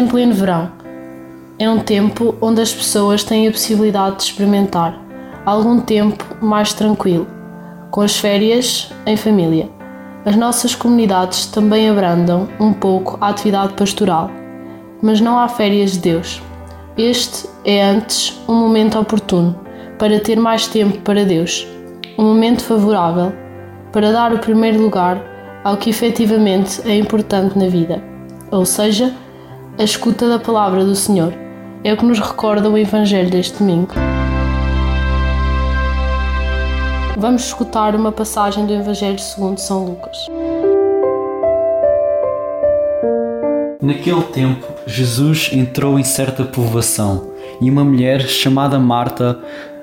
Em pleno verão. É um tempo onde as pessoas têm a possibilidade de experimentar algum tempo mais tranquilo, com as férias em família. As nossas comunidades também abrandam um pouco a atividade pastoral, mas não há férias de Deus. Este é antes um momento oportuno para ter mais tempo para Deus, um momento favorável para dar o primeiro lugar ao que efetivamente é importante na vida, ou seja, a escuta da palavra do Senhor. É o que nos recorda o Evangelho deste domingo. Vamos escutar uma passagem do Evangelho segundo São Lucas. Naquele tempo, Jesus entrou em certa povoação e uma mulher chamada Marta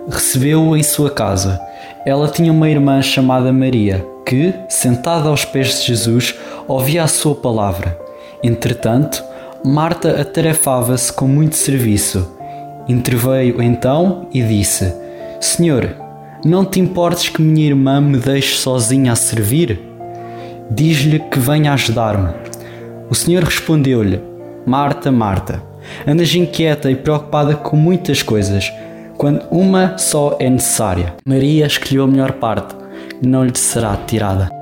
recebeu-o em sua casa. Ela tinha uma irmã chamada Maria, que, sentada aos pés de Jesus, ouvia a sua palavra. Entretanto, Marta atarefava-se com muito serviço. Interveio então e disse: Senhor, não te importes que minha irmã me deixe sozinha a servir? Diz-lhe que venha ajudar-me. O Senhor respondeu-lhe: Marta, Marta, andas inquieta e preocupada com muitas coisas, quando uma só é necessária. Maria escolheu a melhor parte, não lhe será tirada.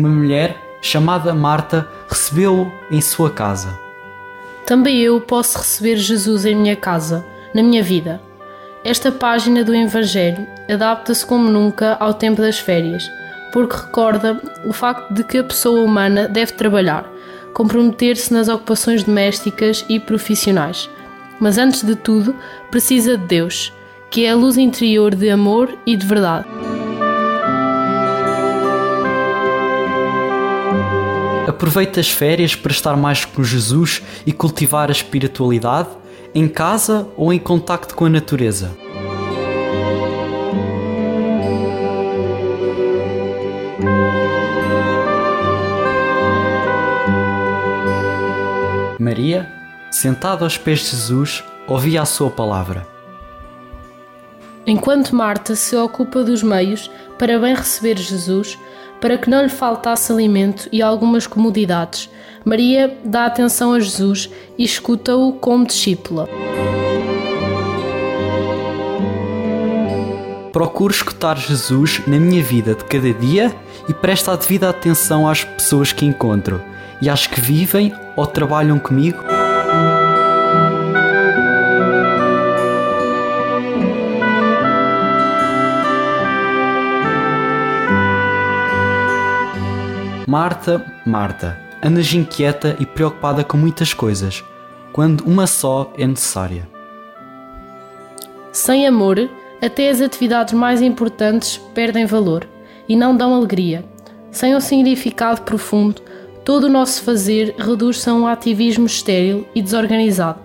Uma mulher chamada Marta recebeu-o em sua casa. Também eu posso receber Jesus em minha casa, na minha vida. Esta página do Evangelho adapta-se como nunca ao tempo das férias, porque recorda o facto de que a pessoa humana deve trabalhar, comprometer-se nas ocupações domésticas e profissionais. Mas antes de tudo, precisa de Deus, que é a luz interior de amor e de verdade. Aproveita as férias para estar mais com Jesus e cultivar a espiritualidade, em casa ou em contacto com a natureza. Maria, sentada aos pés de Jesus, ouvia a sua palavra. Enquanto Marta se ocupa dos meios para bem receber Jesus, para que não lhe faltasse alimento e algumas comodidades, Maria dá atenção a Jesus e escuta-o como discípula. Procuro escutar Jesus na minha vida de cada dia e presto a devida atenção às pessoas que encontro e às que vivem ou trabalham comigo. Marta, Marta, andas inquieta e preocupada com muitas coisas, quando uma só é necessária. Sem amor, até as atividades mais importantes perdem valor e não dão alegria. Sem um significado profundo, todo o nosso fazer reduz-se a um ativismo estéril e desorganizado.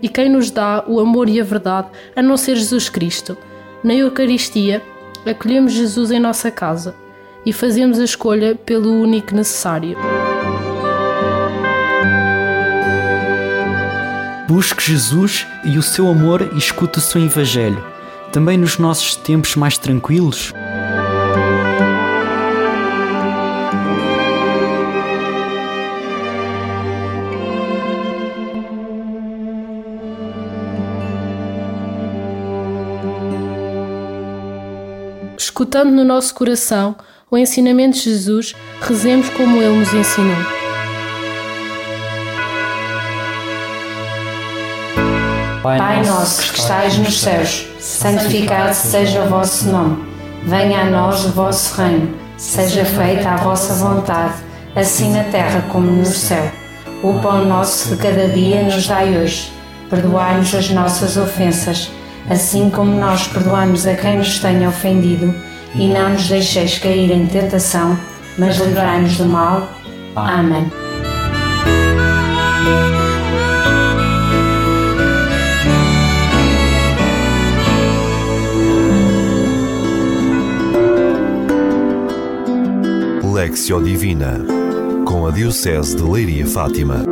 E quem nos dá o amor e a verdade a não ser Jesus Cristo? Na Eucaristia, acolhemos Jesus em nossa casa e fazemos a escolha pelo único necessário. Busque Jesus e o seu amor e escute o seu Evangelho, também nos nossos tempos mais tranquilos. escutando no nosso coração o ensinamento de Jesus, rezemos como ele nos ensinou. Pai nosso que estais nos céus, santificado seja o vosso nome. Venha a nós o vosso reino. Seja feita a vossa vontade, assim na terra como no céu. O pão nosso de cada dia nos dai hoje. Perdoai-nos as nossas ofensas, assim como nós perdoamos a quem nos tenha ofendido. E não nos deixeis cair em tentação, mas livrai-nos do mal. Amém. Lexio Divina, com a Diocese de Leiria Fátima.